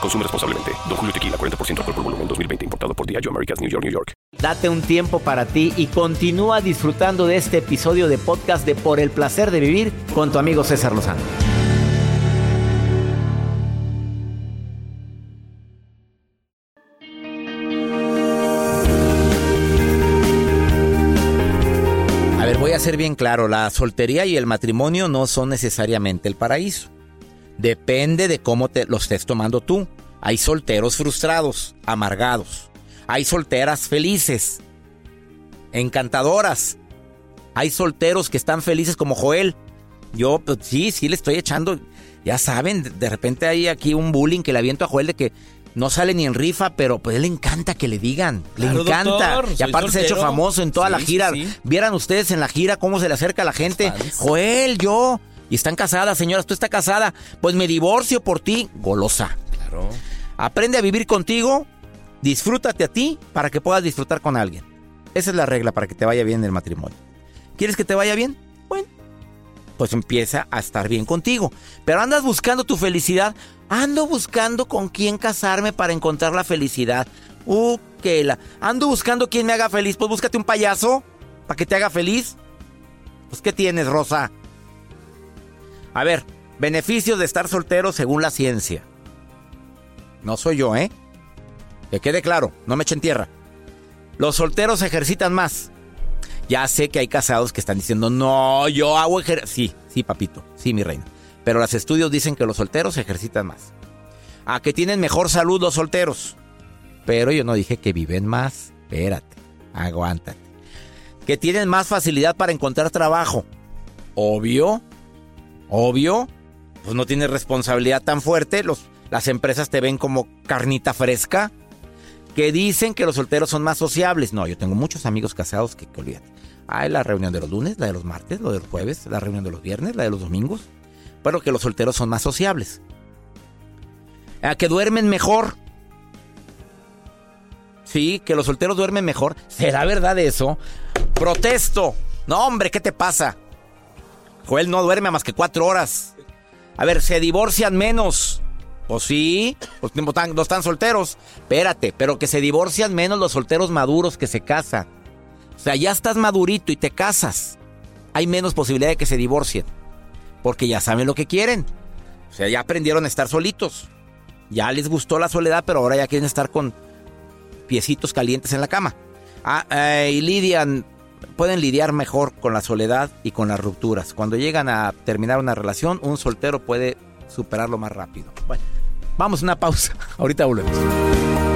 Consume responsablemente. Don Julio Tequila, 40% alcohol por volumen, 2020. Importado por Diageo Americas, New York, New York. Date un tiempo para ti y continúa disfrutando de este episodio de podcast de Por el Placer de Vivir con tu amigo César Lozano. A ver, voy a ser bien claro, la soltería y el matrimonio no son necesariamente el paraíso. Depende de cómo te lo estés tomando tú. Hay solteros frustrados, amargados. Hay solteras felices, encantadoras. Hay solteros que están felices como Joel. Yo, pues sí, sí le estoy echando. Ya saben, de repente hay aquí un bullying que le aviento a Joel de que no sale ni en rifa, pero pues él le encanta que le digan. Le Claro, encanta. doctor, y aparte se ha hecho famoso en toda Sí, la sí, gira. sí. Vieran ustedes en la gira cómo se le acerca a la gente. Fans. Joel, yo. Y están casadas, señoras, tú estás casada. Pues me divorcio por ti. Golosa. Claro. Aprende a vivir contigo, disfrútate a ti para que puedas disfrutar con alguien. Esa es la regla para que te vaya bien el matrimonio. ¿Quieres que te vaya bien? Bueno, pues empieza a estar bien contigo. Pero andas buscando tu felicidad. Ando buscando con quién casarme para encontrar la felicidad. Uh, que la. Ando buscando quién me haga feliz. Pues búscate un payaso para que te haga feliz. Pues, ¿qué tienes, Rosa? A ver, beneficios de estar soltero según la ciencia. No soy yo, ¿eh? Que quede claro, no me echen tierra. Los solteros ejercitan más. Ya sé que hay casados que están diciendo, no, yo hago ejercicio. Sí, sí, papito, sí, mi reina. Pero los estudios dicen que los solteros ejercitan más. A que tienen mejor salud los solteros. Pero yo no dije que viven más. Espérate, aguántate. Que tienen más facilidad para encontrar trabajo. Obvio, obvio. Pues no tienes responsabilidad tan fuerte. Los, las empresas te ven como carnita fresca. Que dicen que los solteros son más sociables. No, yo tengo muchos amigos casados que, que olvídate. Hay la reunión de los lunes, la de los martes, la de los jueves, la reunión de los viernes, la de los domingos. Pero que los solteros son más sociables. A que duermen mejor. Sí, que los solteros duermen mejor. ¿Será verdad eso? Protesto. No, hombre, ¿qué te pasa? Joel no duerme más que cuatro horas. A ver, se divorcian menos. Pues sí, no están, no están solteros. Espérate, pero que se divorcian menos los solteros maduros que se casan. O sea, ya estás madurito y te casas. Hay menos posibilidad de que se divorcien. Porque ya saben lo que quieren. O sea, ya aprendieron a estar solitos. Ya les gustó la soledad, pero ahora ya quieren estar con piecitos calientes en la cama. Ah, eh, y lidian, pueden lidiar mejor con la soledad y con las rupturas. Cuando llegan a terminar una relación, un soltero puede superarlo más rápido. Bueno, vamos a una pausa. Ahorita volvemos.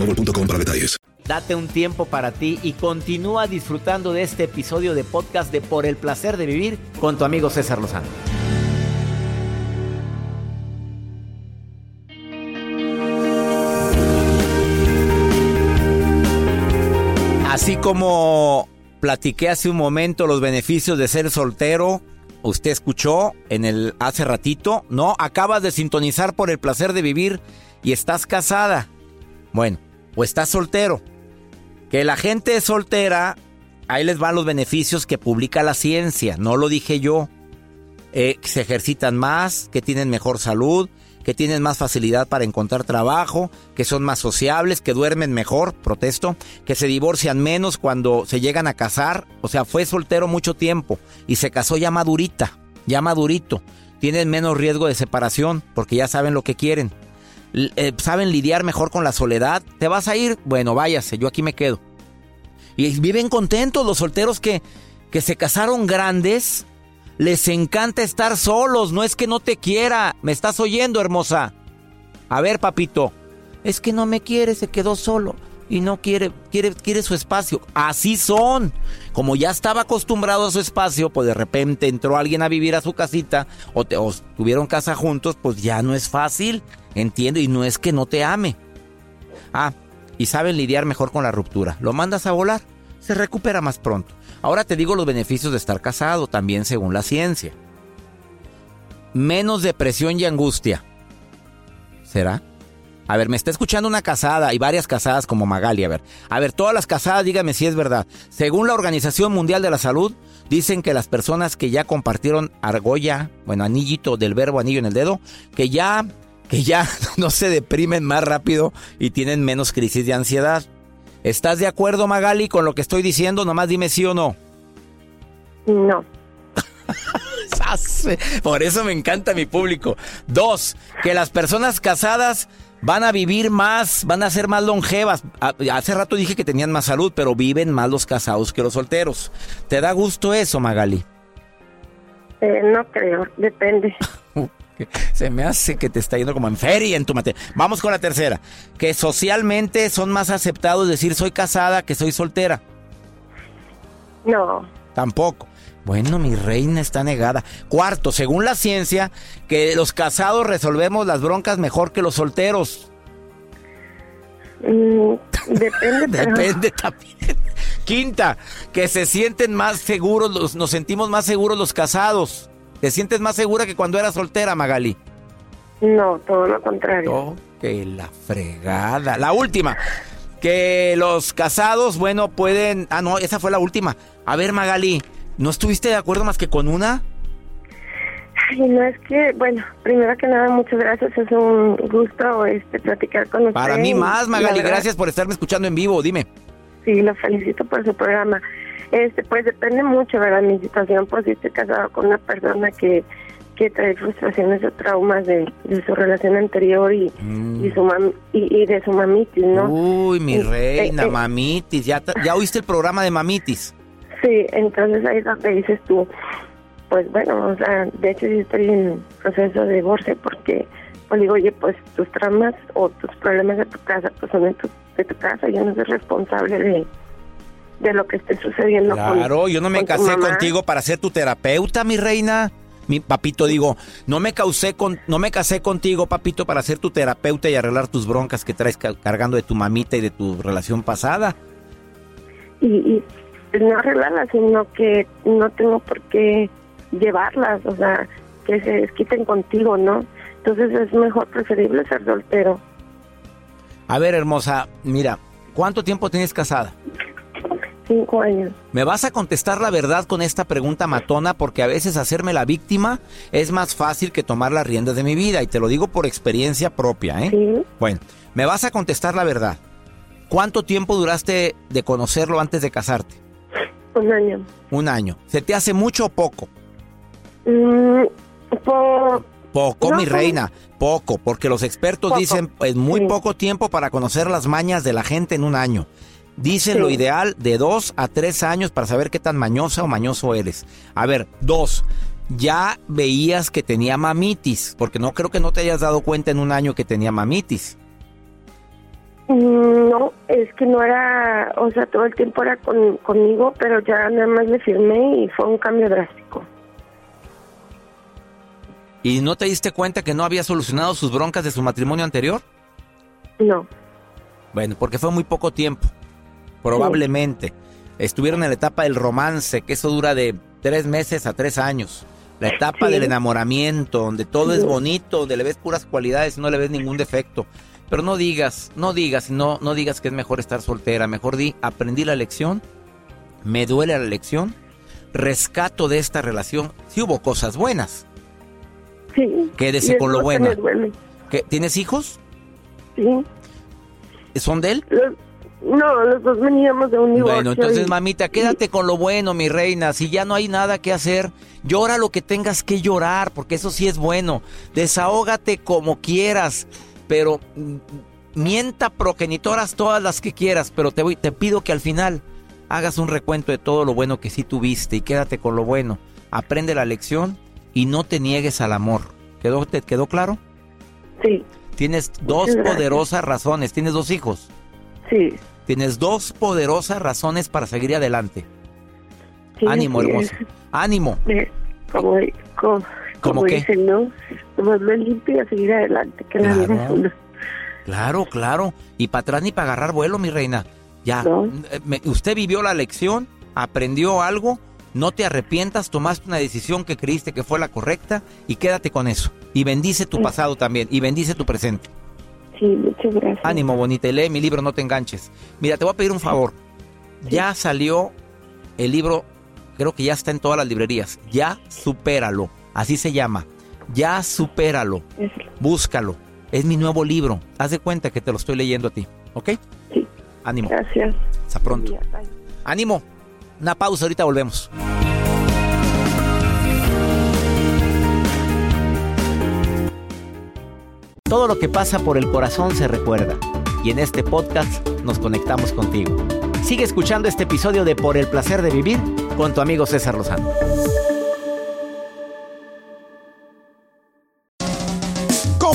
boostmobile.com para detalles. Date un tiempo para ti y continúa disfrutando de este episodio de podcast de Por el placer de vivir con tu amigo César Lozano. Así como platiqué hace un momento los beneficios de ser soltero, usted escuchó en el hace ratito, ¿no? Acabas de sintonizar por el placer de vivir y estás casada. Bueno, o estás soltero. Que la gente es soltera, ahí les van los beneficios que publica la ciencia, no lo dije yo. Eh, que se ejercitan más, que tienen mejor salud, que tienen más facilidad para encontrar trabajo, que son más sociables, que duermen mejor, protesto, que se divorcian menos cuando se llegan a casar, o sea, fue soltero mucho tiempo y se casó ya madurita, ya madurito, tienen menos riesgo de separación porque ya saben lo que quieren, eh, saben lidiar mejor con la soledad, ¿te vas a ir? Bueno, váyase, yo aquí me quedo. Y viven contentos los solteros que, que se casaron grandes, les encanta estar solos, no es que no te quiera. ¿Me estás oyendo, hermosa? A ver, papito. Es que no me quiere, se quedó solo y no quiere, quiere, quiere su espacio. Así son. Como ya estaba acostumbrado a su espacio, pues de repente entró alguien a vivir a su casita o, o tuvieron casa juntos, pues ya no es fácil. Entiendo, y no es que no te ame. Ah, y saben lidiar mejor con la ruptura. Lo mandas a volar, se recupera más pronto. Ahora te digo los beneficios de estar casado, también según la ciencia. Menos depresión y angustia. ¿Será? A ver, me está escuchando una casada y varias casadas como Magali. A ver, a ver, todas las casadas, dígame si es verdad. Según la Organización Mundial de la Salud, dicen que las personas que ya compartieron argolla, bueno, anillito del verbo anillo en el dedo, que ya, que ya no se deprimen más rápido y tienen menos crisis de ansiedad. ¿Estás de acuerdo, Magali, con lo que estoy diciendo? Nomás dime sí o no. No. Por eso me encanta mi público. Dos, que las personas casadas van a vivir más, van a ser más longevas. Hace rato dije que tenían más salud, pero viven más los casados que los solteros. ¿Te da gusto eso, Magali? Eh, no creo, depende. Se me hace que te está yendo como en feria en tu materia. Vamos con la tercera. Que socialmente son más aceptados decir soy casada que soy soltera. No. Tampoco. Bueno, mi reina está negada. Cuarto, según la ciencia, que los casados resolvemos las broncas mejor que los solteros. Mm, depende. depende también. Quinta, que se sienten más seguros, nos sentimos más seguros los casados. ¿Te sientes más segura que cuando eras soltera, Magali? No, todo lo contrario. Oh, que la fregada. La última. Que los casados, bueno, pueden... Ah, no, esa fue la última. A ver, Magali, ¿no estuviste de acuerdo más que con una? Ay, no es que, bueno, primero que nada, muchas gracias. Es un gusto este, platicar con usted. Para mí más, Magali. Gracias por estarme escuchando en vivo. Dime. Sí, lo felicito por su programa. Este, pues depende mucho, ¿verdad? Mi situación, pues si estoy casado con una persona que, que trae frustraciones o traumas de, su relación anterior y, Mm. y, su mam, y, y de su mamitis, ¿no? Uy, mi Eh, reina, eh, eh. mamitis. ¿Ya, ¿Ya oíste el programa de mamitis? Sí, entonces ahí es donde dices tú, pues bueno, o sea, de hecho yo estoy en proceso de divorcio porque, pues digo, oye, pues tus traumas o tus problemas de tu casa, pues son de tu, de tu casa, yo no soy responsable de, de lo que esté sucediendo con- Claro, yo no me con casé contigo para ser tu terapeuta, mi reina. Mi papito, digo, no me causé con, no me casé contigo, papito, para ser tu terapeuta y arreglar tus broncas que traes ca- cargando de tu mamita y de tu relación pasada. y, y no arreglarlas, sino que no tengo por qué llevarlas, o sea, que se desquiten contigo, ¿no? Entonces es mejor, preferible ser soltero. A ver, hermosa, mira, ¿cuánto tiempo tienes casada? Cinco años. Me vas a contestar la verdad con esta pregunta matona porque a veces hacerme la víctima es más fácil que tomar las riendas de mi vida y te lo digo por experiencia propia, ¿eh? Sí, Bueno, me vas a contestar la verdad. ¿Cuánto tiempo duraste de conocerlo antes de casarte? Un año. Un año. ¿Se te hace mucho o poco? Mm, Poco, No, mi reina, poco, porque los expertos Poco, dicen es muy sí. poco tiempo para conocer las mañas de la gente en un año. Dicen lo ideal de dos a tres años para saber qué tan mañosa o mañoso eres. A ver, dos, ya veías que tenía mamitis, porque no creo que no te hayas dado cuenta en un año que tenía mamitis. Mm, No, es que no era, o sea, todo el tiempo era con, conmigo, pero ya nada más le firmé y fue un cambio drástico. ¿Y no te diste cuenta que no había solucionado sus broncas de su matrimonio anterior? No, Bueno, porque fue muy poco tiempo. Probablemente. Estuvieron en la etapa del romance, que eso dura de tres meses a tres años. La etapa Sí. del enamoramiento, donde todo es bonito, donde le ves puras cualidades y no le ves ningún defecto. Pero no digas, no digas, no, no digas que es mejor estar soltera. Mejor di, aprendí la lección, me duele la lección, rescato de esta relación. Sí hubo cosas buenas. sí. Quédese con lo bueno. ¿Qué, ¿Tienes hijos? Sí. ¿Son de él? Los- no, los dos veníamos de un divorcio. Bueno, entonces, y- mamita, quédate con lo bueno, mi reina. Si ya no hay nada que hacer, llora lo que tengas que llorar, porque eso sí es bueno. Desahógate como quieras, pero mm, mienta progenitoras todas las que quieras, pero te, voy, te pido que al final hagas un recuento de todo lo bueno que sí tuviste y quédate con lo bueno. Aprende la lección y no te niegues al amor. ¿Quedó, ¿Te quedó claro? Sí, Tienes dos poderosas razones. Tienes dos hijos. sí. Tienes dos poderosas razones para seguir adelante. sí, Ánimo, así hermosa. Ánimo. Como, como, ¿Cómo como qué? dicen, ¿no? Me limpio y a seguir adelante, que la vida Claro. es una. Claro, claro. Y para atrás ni para agarrar vuelo, mi reina. Ya. No. eh, usted vivió la lección, aprendió algo, no te arrepientas, tomaste una decisión que creíste que fue la correcta y quédate con eso. Y bendice tu Sí. pasado también y bendice tu presente. Sí, muchas gracias. Ánimo, bonita. Y lee mi libro, no te enganches. Mira, te voy a pedir un favor. Ya salió el libro, creo que ya está en todas las librerías. Ya supéralo. Así se llama. Ya supéralo. Búscalo. Es mi nuevo libro. Haz de cuenta que te lo estoy leyendo a ti. ¿Ok? Sí. Ánimo. Gracias. Hasta pronto. Ánimo. Una pausa, ahorita volvemos. Todo lo que pasa por el corazón se recuerda. Y en este podcast nos conectamos contigo. Sigue escuchando este episodio de Por el placer de vivir con tu amigo César Lozano.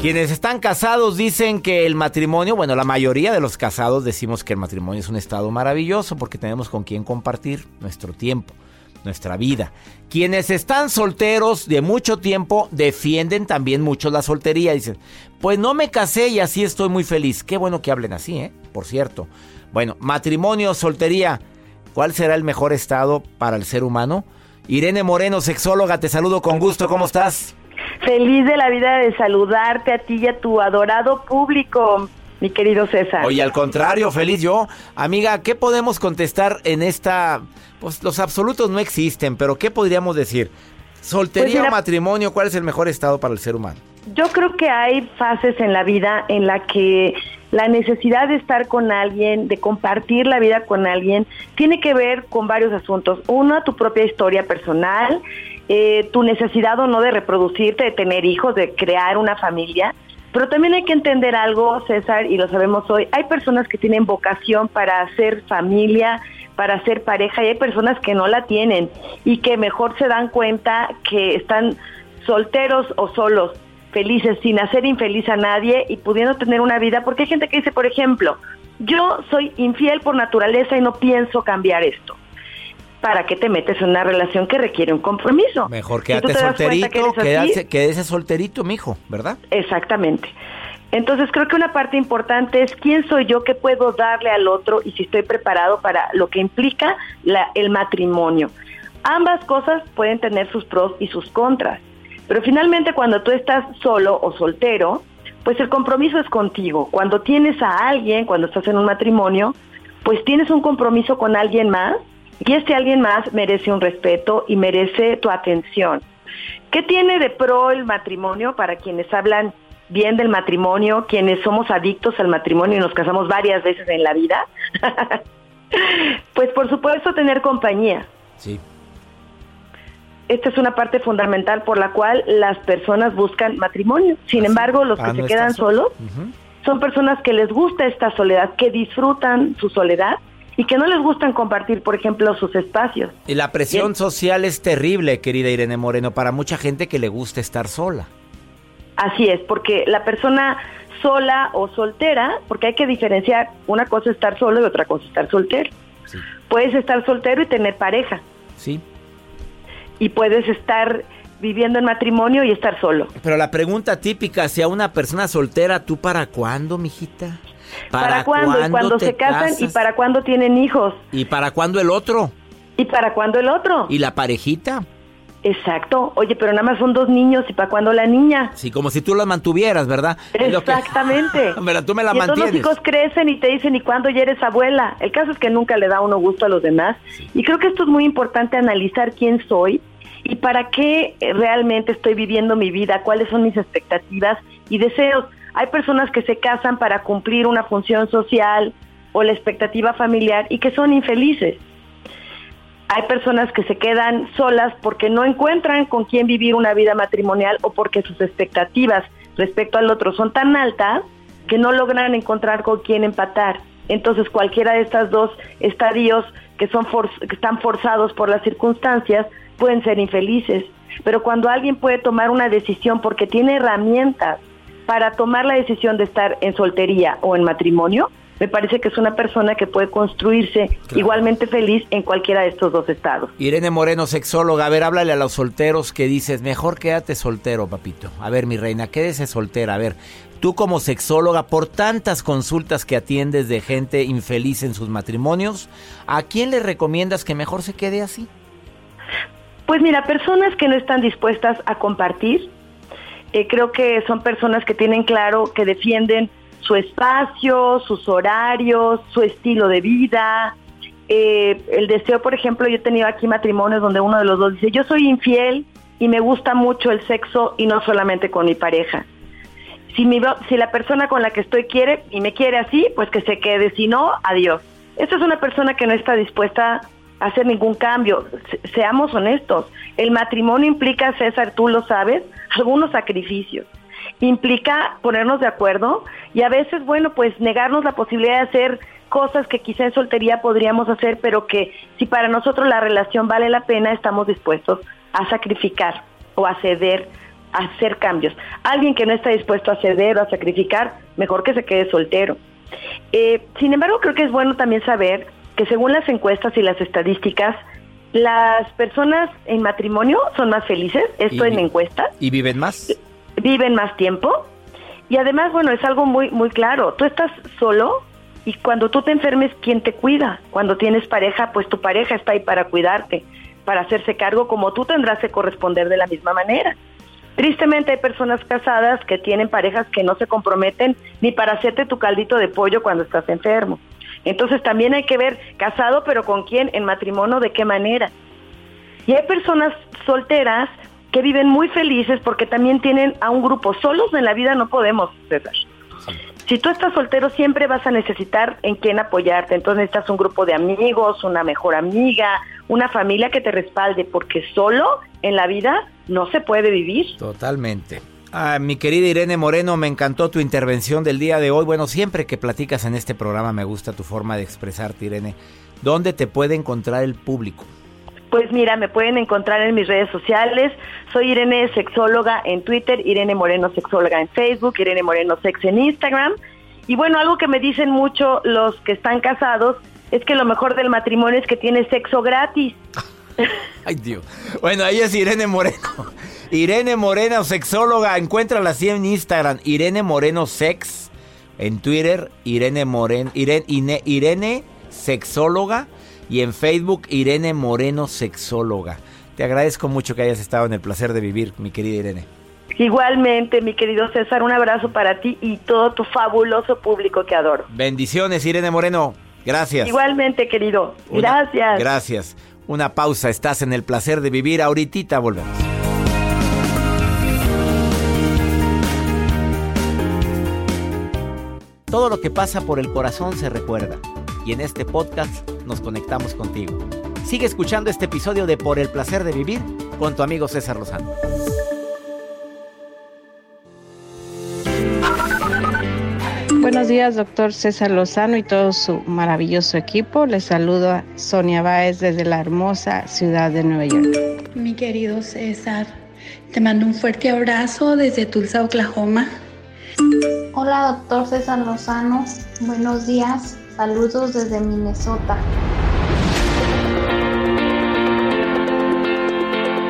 Quienes están casados dicen que el matrimonio, bueno, la mayoría de los casados decimos que el matrimonio es un estado maravilloso porque tenemos con quien compartir nuestro tiempo, nuestra vida. Quienes están solteros de mucho tiempo defienden también mucho la soltería. Dicen, pues no me casé y así estoy muy feliz. Qué bueno que hablen así, ¿eh? Por cierto. Bueno, matrimonio, soltería. ¿Cuál será el mejor estado para el ser humano? Irene Moreno, sexóloga, te saludo con gusto. ¿Cómo estás? Feliz de la vida de saludarte a ti y a tu adorado público, mi querido César. Oye, al contrario, feliz yo. Amiga, ¿qué podemos contestar en esta... Pues los absolutos no existen, pero ¿qué podríamos decir? Soltería Pues mira- o matrimonio, ¿cuál es el mejor estado para el ser humano? Yo creo que hay fases en la vida en la que la necesidad de estar con alguien, de compartir la vida con alguien, tiene que ver con varios asuntos. Uno, tu propia historia personal, eh, tu necesidad o no de reproducirte, de tener hijos, de crear una familia. Pero también hay que entender algo, César, y lo sabemos hoy, hay personas que tienen vocación para hacer familia, para hacer pareja, y hay personas que no la tienen y que mejor se dan cuenta que están solteros o solos, felices, sin hacer infeliz a nadie y pudiendo tener una vida, porque hay gente que dice, por ejemplo, yo soy infiel por naturaleza y no pienso cambiar esto. ¿Para qué te metes en una relación que requiere un compromiso? Mejor quédate que solterito, así, quédate, quédese solterito, mijo, ¿verdad? Exactamente. Entonces creo que una parte importante es quién soy yo, qué puedo darle al otro y si estoy preparado para lo que implica la- el matrimonio. Ambas cosas pueden tener sus pros y sus contras, pero finalmente cuando tú estás solo o soltero, pues el compromiso es contigo. Cuando tienes a alguien, cuando estás en un matrimonio, pues tienes un compromiso con alguien más y este alguien más merece un respeto y merece tu atención. ¿Qué tiene de pro el matrimonio para quienes hablan bien del matrimonio, quienes somos adictos al matrimonio y nos casamos varias veces en la vida, pues por supuesto tener compañía. Sí. Esta es una parte fundamental por la cual las personas buscan matrimonio. Sin embargo, los que se quedan solos son personas que les gusta esta soledad, que disfrutan su soledad y que no les gustan compartir, por ejemplo, sus espacios. Y la presión social es terrible, querida Irene Moreno, para mucha gente que le gusta estar sola. Así es, porque la persona sola o soltera, porque hay que diferenciar, una cosa es estar solo y otra cosa es estar soltero. Puedes estar soltero y tener pareja. Sí. Y puedes estar viviendo en matrimonio y estar solo. Pero la pregunta típica, si a una persona soltera, ¿tú para cuándo, mijita? ¿Para, cuándo? cuando se casan y para cuándo tienen hijos. ¿Y para cuándo el otro? ¿Y para cuándo el otro? ¿Y la parejita? Exacto. Oye, pero nada más son dos niños y para cuándo la niña. Sí, como si tú la mantuvieras, ¿verdad? Exactamente. pero tú me la y mantienes. los hijos crecen y te dicen, ¿y cuándo ya eres abuela? El caso es que nunca le da uno gusto a los demás. Y creo que esto es muy importante analizar quién soy y para qué eh, realmente estoy viviendo mi vida, cuáles son mis expectativas y deseos. Hay personas que se casan para cumplir una función social o la expectativa familiar y que son infelices hay personas que se quedan solas porque no encuentran con quién vivir una vida matrimonial o porque sus expectativas respecto al otro son tan altas que no logran encontrar con quién empatar. Entonces cualquiera de estos dos estadios que, son que están forzados por las circunstancias pueden ser infelices. Pero cuando alguien puede tomar una decisión porque tiene herramientas para tomar la decisión de estar en soltería o en matrimonio, me parece que es una persona que puede construirse igualmente feliz en cualquiera de estos dos estados. Irene Moreno, sexóloga, a ver, háblale a los solteros que dices, mejor quédate soltero, papito. A ver, mi reina, quédese soltera. A ver, tú como sexóloga, por tantas consultas que atiendes de gente infeliz en sus matrimonios, ¿a quién le recomiendas que mejor se quede así? Pues mira, personas que no están dispuestas a compartir, eh, creo que son personas que tienen claro que defienden su espacio, sus horarios, su estilo de vida. Eh, el deseo, por ejemplo, yo he tenido aquí matrimonios donde uno de los dos dice, yo soy infiel y me gusta mucho el sexo y no solamente con mi pareja. Si, mi, si la persona con la que estoy quiere y me quiere así, pues que se quede, si no, adiós. Esta es una persona que no está dispuesta hacer ningún cambio. seamos honestos, el matrimonio implica, César, tú lo sabes, algunos sacrificios implica ponernos de acuerdo y a veces, bueno, pues negarnos la posibilidad de hacer cosas que quizá en soltería podríamos hacer, pero que si para nosotros la relación vale la pena, estamos dispuestos a sacrificar o a ceder, a hacer cambios. Alguien que no está dispuesto a ceder o a sacrificar, mejor que se quede soltero. Eh, sin embargo, creo que es bueno también saber que según las encuestas y las estadísticas, las personas en matrimonio son más felices, esto en encuestas. ¿Y viven más? viven más tiempo y además, bueno, es algo muy, muy claro. Tú estás solo y cuando tú te enfermes, ¿quién te cuida? Cuando tienes pareja, pues tu pareja está ahí para cuidarte, para hacerse cargo como tú tendrás que corresponder de la misma manera. Tristemente hay personas casadas que tienen parejas que no se comprometen ni para hacerte tu caldito de pollo cuando estás enfermo. Entonces también hay que ver casado, pero con quién, en matrimonio, de qué manera. Y hay personas solteras que viven muy felices porque también tienen a un grupo. Solos en la vida no podemos, César. Si tú estás soltero siempre vas a necesitar en quién apoyarte, entonces necesitas un grupo de amigos, una mejor amiga, una familia que te respalde, porque solo en la vida no se puede vivir. Totalmente. Ah, mi querida Irene Moreno, me encantó tu intervención del día de hoy. Bueno, siempre que platicas en este programa me gusta tu forma de expresarte, Irene. ¿Dónde te puede encontrar el público? Pues mira, me pueden encontrar en mis redes sociales. Soy Irene Sexóloga en Twitter, Irene Moreno Sexóloga en Facebook, Irene Moreno Sex en Instagram. Y bueno, algo que me dicen mucho los que están casados es que lo mejor del matrimonio es que tiene sexo gratis. Ay, Dios. Bueno, ahí es Irene Moreno. Irene Moreno, sexóloga. Encuéntrala así en Instagram. Irene Moreno Sex. En Twitter, Irene Moreno. Irene, Irene Sexóloga y en Facebook Irene Moreno Sexóloga. Te agradezco mucho que hayas estado en el placer de vivir, mi querida Irene. Igualmente, mi querido César, un abrazo para ti y todo tu fabuloso público que adoro. Bendiciones, Irene Moreno. Gracias. Igualmente, querido. Gracias. gracias. Una pausa, estás en el placer de vivir, ahorita volvemos. Todo lo que pasa por el corazón se recuerda y en este podcast nos conectamos contigo. Sigue escuchando este episodio de Por el placer de vivir con tu amigo César Lozano. Buenos días, doctor César Lozano y todo su maravilloso equipo. Les saludo a Sonia Báez desde la hermosa ciudad de Nueva York. Mi querido César, te mando un fuerte abrazo desde Tulsa, Oklahoma. Hola, doctor César Lozano. Buenos días. Saludos desde Minnesota.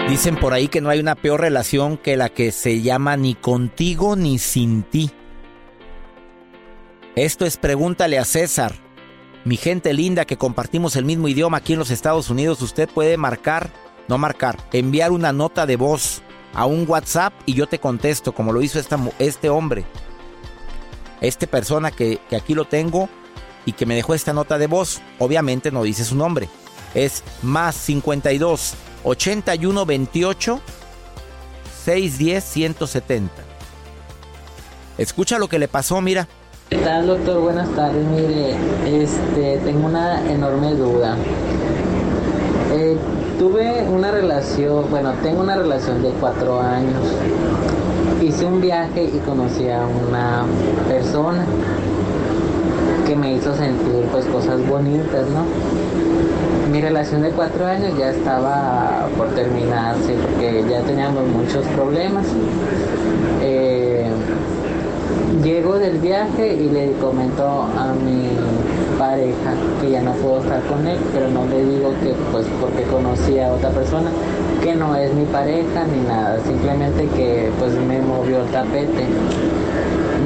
Dicen por ahí que no hay una peor relación que la que se llama ni contigo ni sin ti. Esto es Pregúntale a César. Mi gente linda que compartimos el mismo idioma aquí en los Estados Unidos, usted puede marcar, no marcar, enviar una nota de voz a un WhatsApp y yo te contesto, como lo hizo este hombre. Esta persona que, que aquí lo tengo y que me dejó esta nota de voz, obviamente no dice su nombre. Es más 52 81 28 610 170. Escucha lo que le pasó, mira. ¿Qué tal, doctor? Buenas tardes. Mire, este, tengo una enorme duda. Eh, tuve una relación, bueno, tengo una relación de cuatro años. Hice un viaje y conocí a una persona que me hizo sentir pues cosas bonitas, ¿no? Mi relación de cuatro años ya estaba por terminarse porque ya teníamos muchos problemas. Eh, Llego del viaje y le comento a mi pareja que ya no puedo estar con él, pero no le digo que pues porque conocí a otra persona que no es mi pareja ni nada, simplemente que pues me movió el tapete.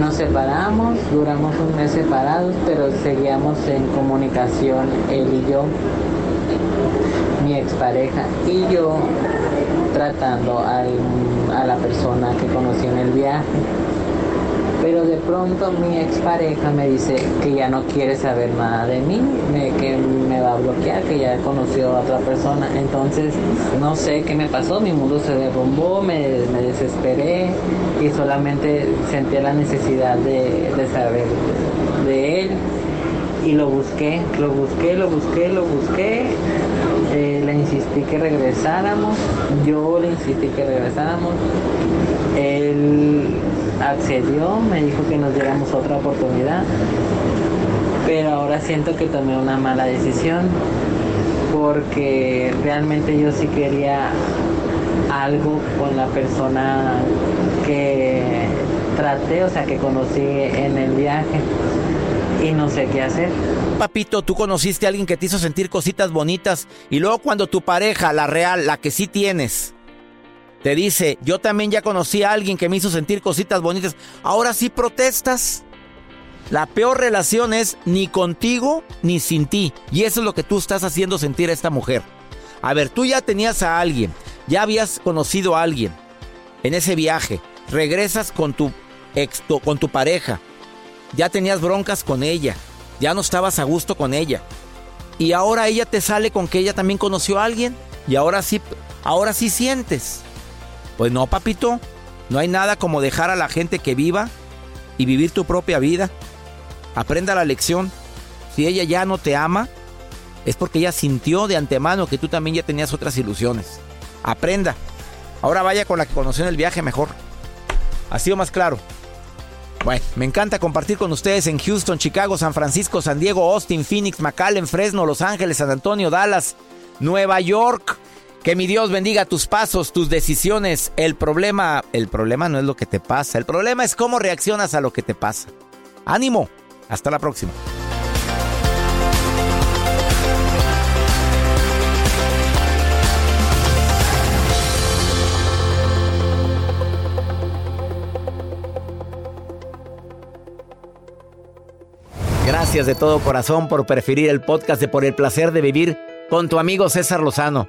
Nos separamos, duramos un mes separados, pero seguíamos en comunicación él y yo, mi expareja y yo tratando a la persona que conocí en el viaje pero de pronto mi expareja me dice que ya no quiere saber nada de mí, que me va a bloquear, que ya conoció a otra persona. Entonces, no sé qué me pasó, mi mundo se derrumbó, me, desesperé y solamente sentía la necesidad de, saber de, él. Y lo busqué, lo busqué, lo busqué, lo busqué. Eh, le insistí que regresáramos, yo le insistí que regresáramos. Él accedió, me dijo que nos diéramos otra oportunidad, pero ahora siento que tomé una mala decisión porque realmente yo sí quería algo con la persona que traté, o sea, que conocí en el viaje y no sé qué hacer. Papito, tú conociste a alguien que te hizo sentir cositas bonitas y luego cuando tu pareja, la real, la que sí tienes, te dice, yo también ya conocí a alguien que me hizo sentir cositas bonitas, ahora sí protestas. La peor relación es ni contigo ni sin ti. Y eso es lo que tú estás haciendo sentir a esta mujer. A ver, tú ya tenías a alguien, ya habías conocido a alguien en ese viaje. Regresas con tu ex, con tu pareja. Ya tenías broncas con ella. Ya no estabas a gusto con ella. Y ahora ella te sale con que ella también conoció a alguien. Y ahora sí, ahora sí sientes. Pues no, papito. No hay nada como dejar a la gente que viva y vivir tu propia vida. Aprenda la lección. Si ella ya no te ama, es porque ella sintió de antemano que tú también ya tenías otras ilusiones. Aprenda. Ahora vaya con la que conoció en el viaje mejor. Ha sido más claro. Bueno, me encanta compartir con ustedes en Houston, Chicago, San Francisco, San Diego, Austin, Phoenix, McAllen, Fresno, Los Ángeles, San Antonio, Dallas, Nueva York. Que mi Dios bendiga tus pasos, tus decisiones. El problema, el problema no es lo que te pasa, el problema es cómo reaccionas a lo que te pasa. Ánimo, hasta la próxima. Gracias de todo corazón por preferir el podcast de Por el placer de vivir con tu amigo César Lozano.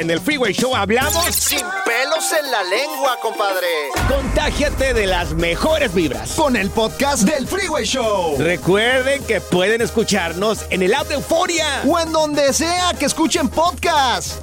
En el Freeway Show hablamos sin pelos en la lengua, compadre. Contágiate de las mejores vibras con el podcast del Freeway Show. Recuerden que pueden escucharnos en el app de Euforia o en donde sea que escuchen podcast